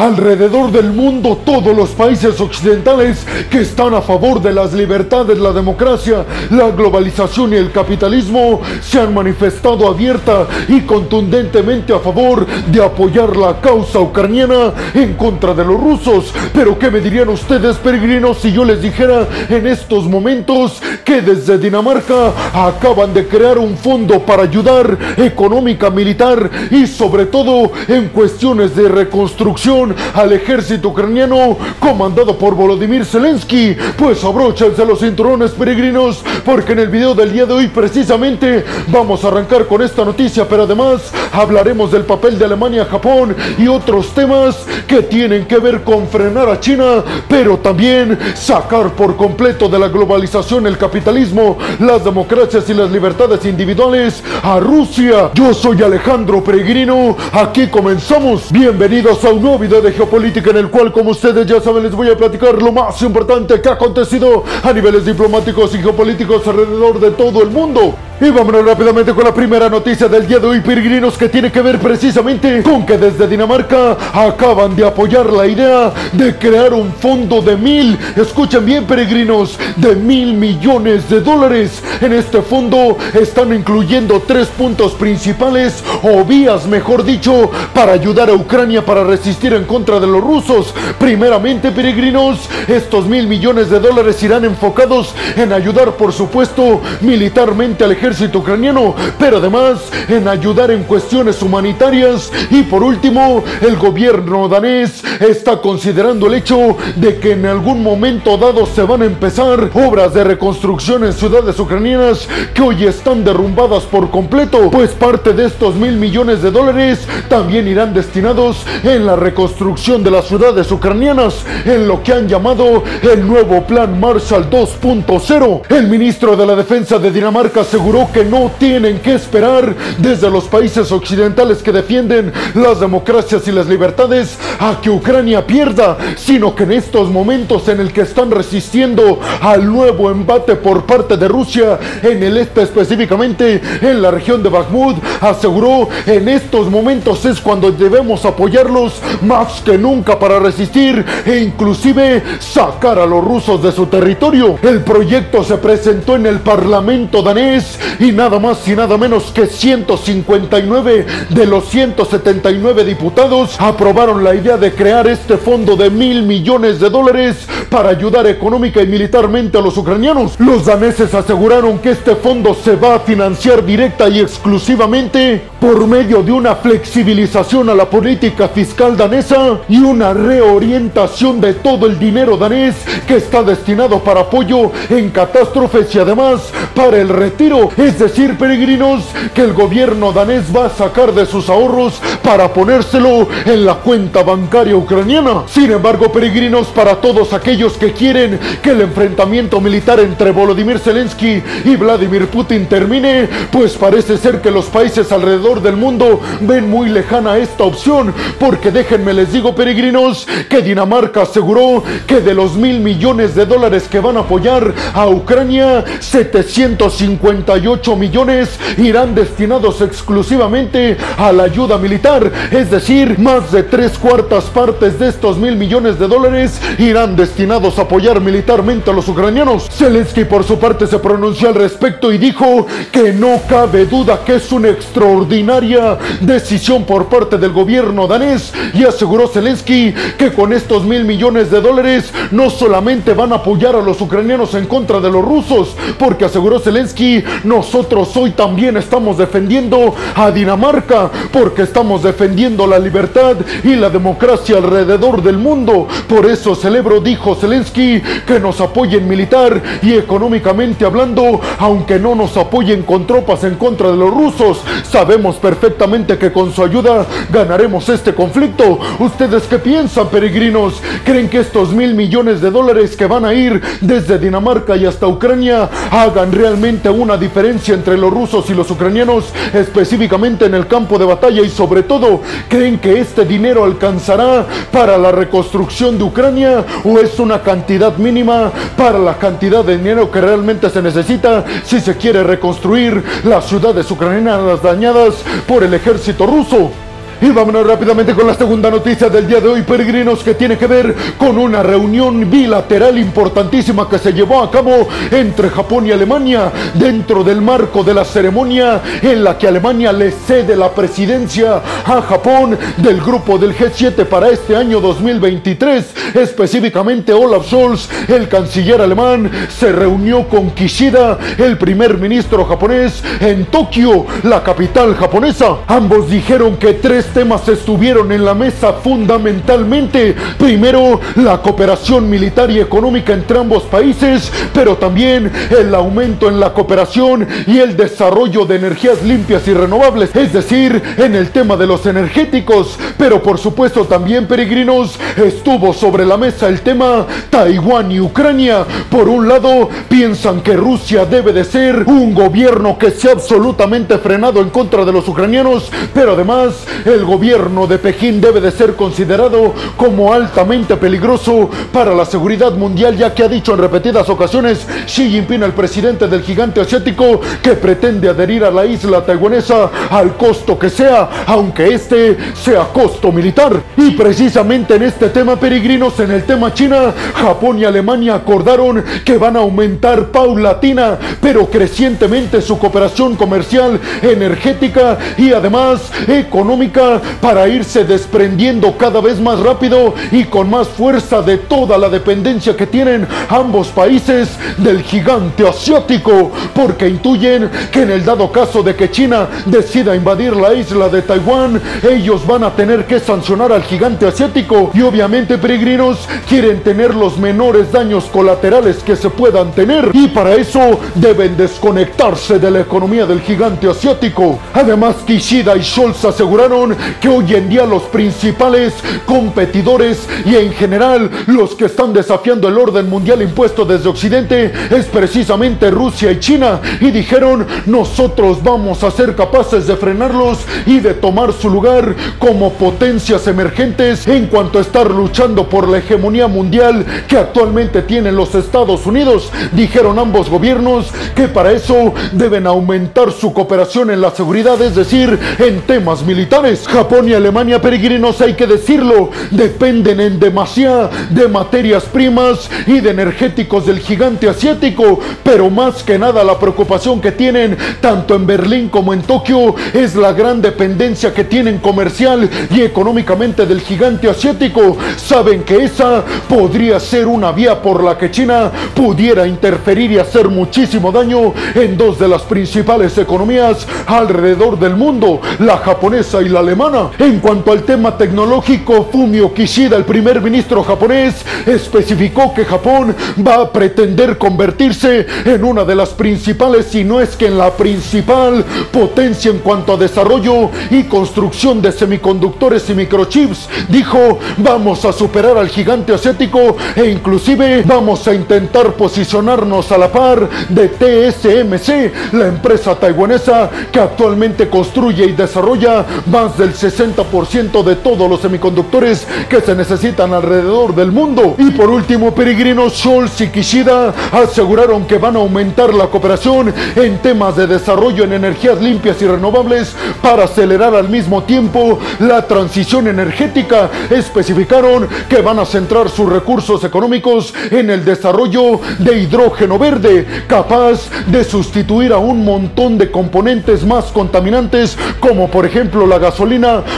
Alrededor del mundo, todos los países occidentales que están a favor de las libertades, la democracia, la globalización y el capitalismo se han manifestado abierta y contundentemente a favor de apoyar la causa ucraniana en contra de los rusos. Pero ¿qué me dirían ustedes, peregrinos, si yo les dijera en estos momentos que desde Dinamarca acaban de crear un fondo para ayudar económica, militar y sobre todo en cuestiones de reconstrucción al ejército ucraniano comandado por Volodymyr Zelensky. Pues abróchense los cinturones peregrinos porque en el video del día de hoy precisamente vamos a arrancar con esta noticia, pero además hablaremos del papel de Alemania, Japón y otros temas que tienen que ver con frenar a China, pero también sacar por completo de la globalización el capitalismo, las democracias y las libertades individuales a Rusia. Yo soy Alejandro Peregrino, aquí comenzamos. Bienvenidos a un nuevo video de geopolítica en el cual, como ustedes ya saben, les voy a platicar lo más importante que ha acontecido a niveles diplomáticos y geopolíticos alrededor de todo el mundo. Y vámonos rápidamente con la primera noticia del día de hoy, peregrinos, que tiene que ver precisamente con que desde Dinamarca acaban de apoyar la idea de crear un fondo de mil, escuchen bien peregrinos, de mil millones de dólares. En este fondo están incluyendo tres puntos principales, o vías, mejor dicho, para ayudar a Ucrania para resistir en contra de los rusos. Primeramente, peregrinos, estos mil millones de dólares irán enfocados en ayudar, por supuesto, militarmente al ejército ucraniano, pero además en ayudar en cuestiones humanitarias. Y por último, el gobierno danés está considerando el hecho de que en algún momento dado se van a empezar obras de reconstrucción en ciudades ucranianas que hoy están derrumbadas por completo, pues parte de estos mil millones de dólares también irán destinados en la reconstrucción de las ciudades ucranianas, en lo que han llamado el nuevo Plan Marshall 2.0. El ministro de la Defensa de Dinamarca aseguró que no tienen que esperar desde los países occidentales que defienden las democracias y las libertades a que Ucrania pierda, sino que en estos momentos en el que están resistiendo al nuevo embate por parte de Rusia en el este específicamente en la región de Bakhmut, aseguró en estos momentos es cuando debemos apoyarlos más que nunca para resistir e inclusive sacar a los rusos de su territorio. El proyecto se presentó en el Parlamento danés y nada más y nada menos que 159 de los 179 diputados aprobaron la idea de crear este fondo de mil millones de dólares para ayudar económica y militarmente a los ucranianos. Los daneses aseguraron que este fondo se va a financiar directa y exclusivamente por medio de una flexibilización a la política fiscal danesa y una reorientación de todo el dinero danés que está destinado para apoyo en catástrofes y además para el retiro. Es decir, peregrinos, que el gobierno danés va a sacar de sus ahorros para ponérselo en la cuenta bancaria ucraniana. Sin embargo, peregrinos, para todos aquellos que quieren que el enfrentamiento militar entre Volodymyr Zelensky y Vladimir Putin termine, pues parece ser que los países alrededor del mundo ven muy lejana esta opción, porque déjenme les digo peregrinos que Dinamarca aseguró que de los mil millones de dólares que van a apoyar a Ucrania, 758 millones irán destinados exclusivamente a la ayuda militar, es decir, más de tres cuartas partes de estos mil millones de dólares irán destinados a apoyar militarmente a los ucranianos. Zelensky por su parte se pronunció al respecto y dijo que no cabe duda que es un extraordinario decisión por parte del gobierno danés y aseguró Zelensky que con estos mil millones de dólares no solamente van a apoyar a los ucranianos en contra de los rusos, porque aseguró Zelensky, nosotros hoy también estamos defendiendo a Dinamarca, porque estamos defendiendo la libertad y la democracia alrededor del mundo. Por eso celebro, dijo Zelensky, que nos apoyen militar y económicamente hablando, aunque no nos apoyen con tropas en contra de los rusos. Sabemos perfectamente que con su ayuda ganaremos este conflicto. ¿Ustedes qué piensan, peregrinos? ¿Creen que estos mil millones de dólares que van a ir desde Dinamarca y hasta Ucrania hagan realmente una diferencia entre los rusos y los ucranianos, específicamente en el campo de batalla? Y sobre todo, ¿creen que este dinero alcanzará para la reconstrucción de Ucrania o es una cantidad mínima para la cantidad de dinero que realmente se necesita si se quiere reconstruir las ciudades ucranianas dañadas por el ejército ruso. Y vámonos rápidamente con la segunda noticia del día de hoy, peregrinos, que tiene que ver con una reunión bilateral importantísima que se llevó a cabo entre Japón y Alemania dentro del marco de la ceremonia en la que Alemania le cede la presidencia a Japón del grupo del G7 para este año 2023. Específicamente Olaf Scholz, el canciller alemán, se reunió con Kishida, el primer ministro japonés, en Tokio, la capital japonesa. Ambos dijeron que tres temas estuvieron en la mesa fundamentalmente. Primero, la cooperación militar y económica entre ambos países, pero también el aumento en la cooperación y el desarrollo de energías limpias y renovables, es decir, en el tema de los energéticos. Pero por supuesto también, peregrinos, estuvo sobre la mesa el tema Taiwán y Ucrania. Por un lado, piensan que Rusia debe de ser un gobierno que sea absolutamente frenado en contra de los ucranianos, pero además el gobierno de Pekín debe de ser considerado como altamente peligroso para la seguridad mundial, ya que ha dicho en repetidas ocasiones Xi Jinping, el presidente del gigante asiático, que pretende adherir a la isla taiwanesa al costo que sea, aunque este sea costo militar. Y precisamente en este tema, peregrinos, en el tema China, Japón y Alemania acordaron que van a aumentar paulatina, pero crecientemente su cooperación comercial, energética y además económica para irse desprendiendo cada vez más rápido y con más fuerza de toda la dependencia que tienen ambos países del gigante asiático, porque intuyen que en el dado caso de que China decida invadir la isla de Taiwán, ellos van a tener que sancionar al gigante asiático y obviamente peregrinos quieren tener los menores daños colaterales que se puedan tener y para eso deben desconectarse de la economía del gigante asiático. Además, Kishida y Scholz aseguraron que hoy en día los principales competidores y en general los que están desafiando el orden mundial impuesto desde Occidente es precisamente Rusia y China y dijeron nosotros vamos a ser capaces de frenarlos y de tomar su lugar como potencias emergentes en cuanto a estar luchando por la hegemonía mundial que actualmente tienen los Estados Unidos. Dijeron ambos gobiernos que para eso deben aumentar su cooperación en la seguridad, es decir, en temas militares. Japón y Alemania, peregrinos, hay que decirlo, dependen en demasía de materias primas y de energéticos del gigante asiático, pero más que nada la preocupación que tienen tanto en Berlín como en Tokio es la gran dependencia que tienen comercial y económicamente del gigante asiático. Saben que esa podría ser una vía por la que China pudiera interferir y hacer muchísimo daño en dos de las principales economías alrededor del mundo, la japonesa y la alemana. En cuanto al tema tecnológico, Fumio Kishida, el primer ministro japonés, especificó que Japón va a pretender convertirse en una de las principales, si no es que en la principal potencia en cuanto a desarrollo y construcción de semiconductores y microchips. Dijo, vamos a superar al gigante asiático e inclusive vamos a intentar posicionarnos a la par de TSMC, la empresa taiwanesa que actualmente construye y desarrolla más del 60% de todos los semiconductores que se necesitan alrededor del mundo. Y por último, peregrinos Scholz y Kishida aseguraron que van a aumentar la cooperación en temas de desarrollo en energías limpias y renovables para acelerar al mismo tiempo la transición energética. Especificaron que van a centrar sus recursos económicos en el desarrollo de hidrógeno verde, capaz de sustituir a un montón de componentes más contaminantes como por ejemplo la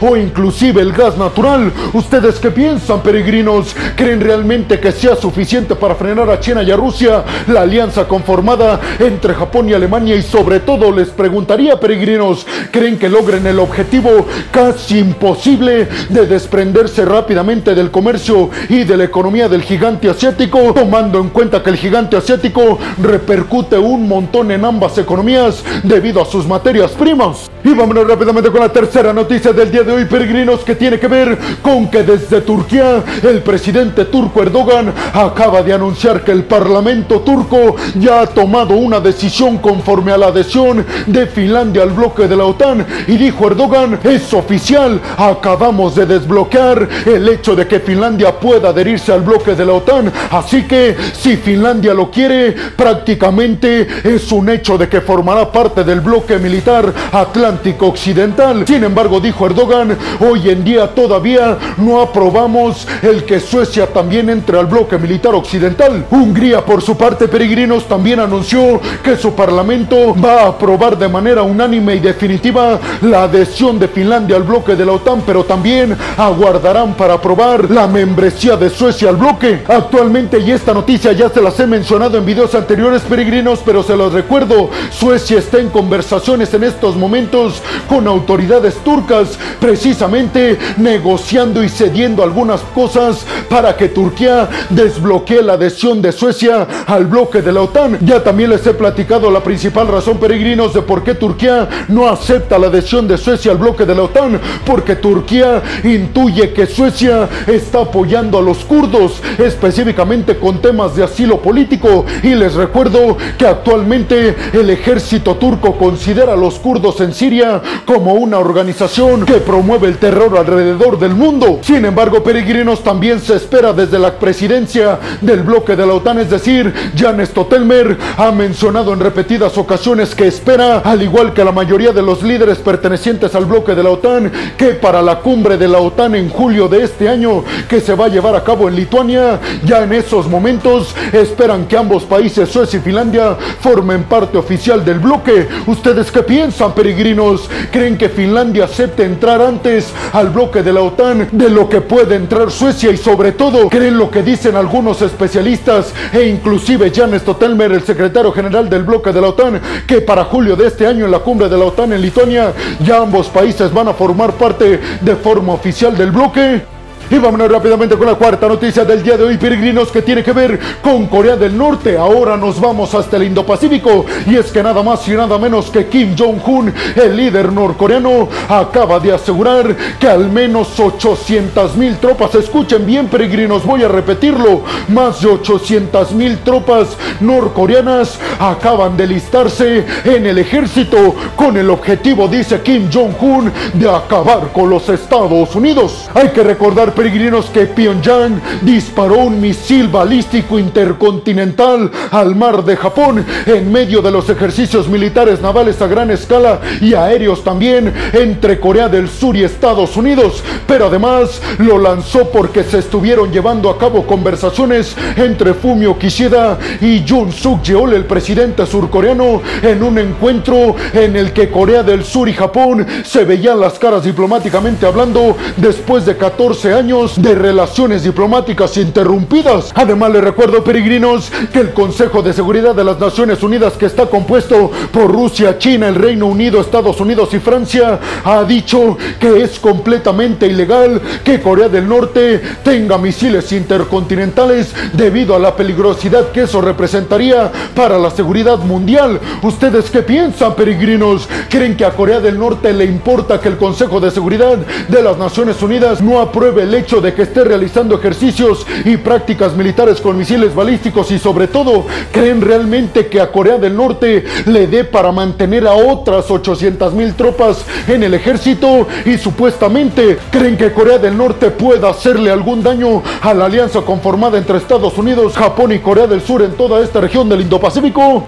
o inclusive el gas natural. ¿Ustedes qué piensan, peregrinos? ¿Creen realmente que sea suficiente para frenar a China y a Rusia la alianza conformada entre Japón y Alemania? Y sobre todo les preguntaría, peregrinos, ¿creen que logren el objetivo casi imposible de desprenderse rápidamente del comercio y de la economía del gigante asiático, tomando en cuenta que el gigante asiático repercute un montón en ambas economías debido a sus materias primas? Y vámonos rápidamente con la tercera noticia del día de hoy, peregrinos, que tiene que ver con que desde Turquía el presidente turco Erdogan acaba de anunciar que el Parlamento turco ya ha tomado una decisión conforme a la adhesión de Finlandia al bloque de la OTAN. Y dijo Erdogan, es oficial, acabamos de desbloquear el hecho de que Finlandia pueda adherirse al bloque de la OTAN. Así que si Finlandia lo quiere, prácticamente es un hecho de que formará parte del bloque militar atlántico Occidental. Sin embargo, dijo Erdogan, hoy en día todavía no aprobamos el que Suecia también entre al bloque militar occidental. Hungría, por su parte, peregrinos, también anunció que su parlamento va a aprobar de manera unánime y definitiva la adhesión de Finlandia al bloque de la OTAN, pero también aguardarán para aprobar la membresía de Suecia al bloque. Actualmente, y esta noticia ya se las he mencionado en videos anteriores, peregrinos, pero se los recuerdo, Suecia está en conversaciones en estos momentos con autoridades turcas, precisamente negociando y cediendo algunas cosas para que Turquía desbloquee la adhesión de Suecia al bloque de la OTAN. Ya también les he platicado la principal razón, peregrinos, de por qué Turquía no acepta la adhesión de Suecia al bloque de la OTAN, porque Turquía intuye que Suecia está apoyando a los kurdos, específicamente con temas de asilo político. Y les recuerdo que actualmente el ejército turco considera a los kurdos en Siria como una organización que promueve el terror alrededor del mundo. Sin embargo, peregrinos también se espera desde la presidencia del bloque de la OTAN, es decir, Jan Stotelmer ha mencionado en repetidas ocasiones que espera, al igual que la mayoría de los líderes pertenecientes al bloque de la OTAN, que para la cumbre de la OTAN en julio de este año, que se va a llevar a cabo en Lituania, ya en esos momentos esperan que ambos países, Suecia y Finlandia, formen parte oficial del bloque. ¿Ustedes qué piensan, peregrinos? ¿Creen que Finlandia acepte entrar antes al bloque de la OTAN de lo que puede entrar Suecia? Y sobre todo, ¿creen lo que dicen algunos especialistas e inclusive Jan Stotelmer, el secretario general del bloque de la OTAN, que para julio de este año en la cumbre de la OTAN en Lituania ya ambos países van a formar parte de forma oficial del bloque? Y vámonos rápidamente con la cuarta noticia del día de hoy, peregrinos, que tiene que ver con Corea del Norte. Ahora nos vamos hasta el Indo-Pacífico. Y es que nada más y nada menos que Kim Jong-un, el líder norcoreano, acaba de asegurar que al menos 800 mil tropas, escuchen bien, peregrinos, voy a repetirlo, más de 800 mil tropas norcoreanas acaban de listarse en el ejército con el objetivo, dice Kim Jong-un, de acabar con los Estados Unidos. Hay que recordar peregrinos que Pyongyang disparó un misil balístico intercontinental al mar de Japón en medio de los ejercicios militares navales a gran escala y aéreos también entre Corea del Sur y Estados Unidos. Pero además lo lanzó porque se estuvieron llevando a cabo conversaciones entre Fumio Kishida y Jun Suk Yeol, el presidente surcoreano, en un encuentro en el que Corea del Sur y Japón se veían las caras diplomáticamente hablando después de 14 años de relaciones diplomáticas interrumpidas. Además, les recuerdo, peregrinos, que el Consejo de Seguridad de las Naciones Unidas, que está compuesto por Rusia, China, el Reino Unido, Estados Unidos y Francia, ha dicho que es completamente ilegal que Corea del Norte tenga misiles intercontinentales debido a la peligrosidad que eso representaría para la seguridad mundial. ¿Ustedes qué piensan, peregrinos? ¿Creen que a Corea del Norte le importa que el Consejo de Seguridad de las Naciones Unidas no apruebe el hecho de que esté realizando ejercicios y prácticas militares con misiles balísticos y sobre todo, ¿creen realmente que a Corea del Norte le dé para mantener a otras 800 mil tropas en el ejército y supuestamente creen que Corea del Norte pueda hacerle algún daño a la alianza conformada entre Estados Unidos, Japón y Corea del Sur en toda esta región del Indo-Pacífico?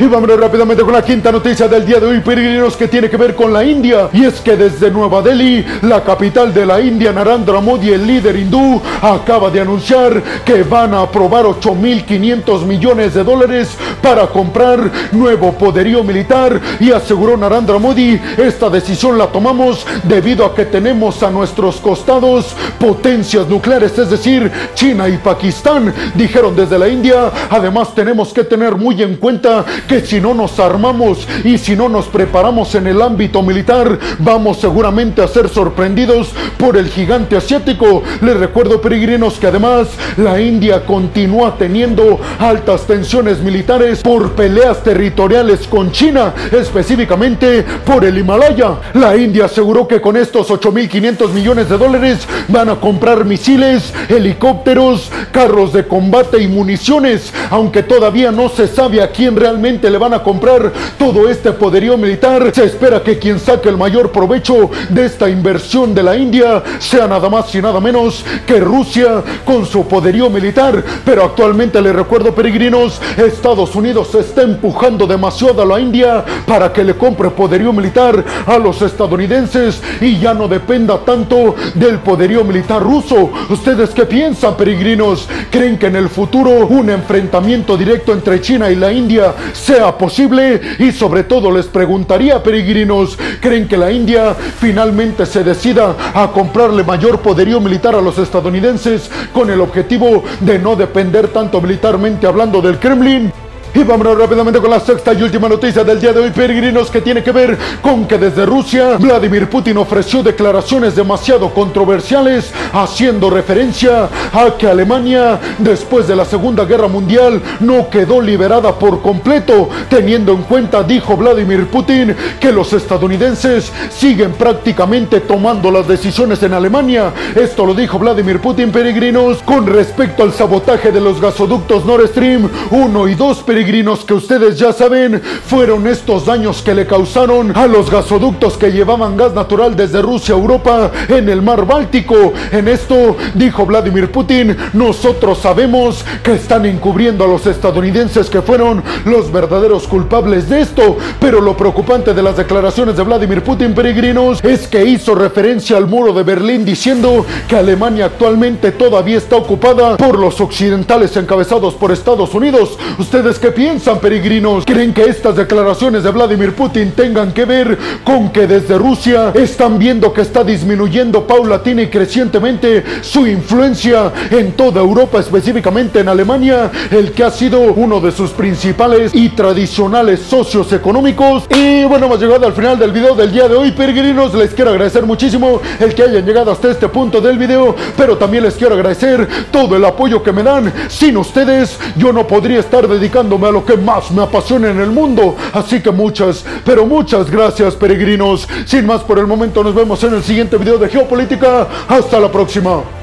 Y vámonos rápidamente con la quinta noticia del día de hoy, peregrinos, que tiene que ver con la India. Y es que desde Nueva Delhi, la capital de la India, Narendra Modi, el líder hindú, acaba de anunciar que van a aprobar 8.500 millones de dólares para comprar nuevo poderío militar. Y aseguró Narendra Modi, esta decisión la tomamos debido a que tenemos a nuestros costados potencias nucleares, es decir, China y Pakistán, dijeron desde la India. Además, tenemos que tener muy en cuenta que si no nos armamos y si no nos preparamos en el ámbito militar, vamos seguramente a ser sorprendidos por el gigante asiático. Les recuerdo, peregrinos, que además la India continúa teniendo altas tensiones militares por peleas territoriales con China, específicamente por el Himalaya. La India aseguró que con estos 8.500 millones de dólares van a comprar misiles, helicópteros, carros de combate y municiones, aunque todavía no se sabe a quién realmente realmente le van a comprar todo este poderío militar. Se espera que quien saque el mayor provecho de esta inversión de la India sea nada más y nada menos que Rusia con su poderío militar. Pero actualmente les recuerdo peregrinos, Estados Unidos está empujando demasiado a la India para que le compre poderío militar a los estadounidenses y ya no dependa tanto del poderío militar ruso. ¿Ustedes qué piensan, peregrinos? ¿Creen que en el futuro un enfrentamiento directo entre China y la India sea posible? Y sobre todo les preguntaría, peregrinos, ¿creen que la India finalmente se decida a comprarle mayor poderío militar a los estadounidenses con el objetivo de no depender tanto militarmente hablando del Kremlin? Y vámonos rápidamente con la sexta y última noticia del día de hoy, peregrinos, que tiene que ver con que desde Rusia, Vladimir Putin ofreció declaraciones demasiado controversiales, haciendo referencia a que Alemania, después de la Segunda Guerra Mundial, no quedó liberada por completo, teniendo en cuenta, dijo Vladimir Putin, que los estadounidenses siguen prácticamente tomando las decisiones en Alemania. Esto lo dijo Vladimir Putin, peregrinos, con respecto al sabotaje de los gasoductos Nord Stream 1 y 2, peregrinos que ustedes ya saben fueron estos daños que le causaron a los gasoductos que llevaban gas natural desde Rusia a Europa en el mar Báltico. En esto dijo Vladimir Putin, nosotros sabemos que están encubriendo a los estadounidenses que fueron los verdaderos culpables de esto, pero lo preocupante de las declaraciones de Vladimir Putin, peregrinos, es que hizo referencia al muro de Berlín diciendo que Alemania actualmente todavía está ocupada por los occidentales encabezados por Estados Unidos. ¿Ustedes piensan, peregrinos? ¿Creen que estas declaraciones de Vladimir Putin tengan que ver con que desde Rusia están viendo que está disminuyendo paulatina y crecientemente su influencia en toda Europa, específicamente en Alemania, el que ha sido uno de sus principales y tradicionales socios económicos? Y bueno, hemos llegado al final del video del día de hoy, peregrinos. Les quiero agradecer muchísimo el que hayan llegado hasta este punto del video, pero también les quiero agradecer todo el apoyo que me dan. Sin ustedes, yo no podría estar dedicando a lo que más me apasiona en el mundo. Así que muchas, pero muchas gracias peregrinos. Sin más por el momento nos vemos en el siguiente video de Geopolítica. Hasta la próxima.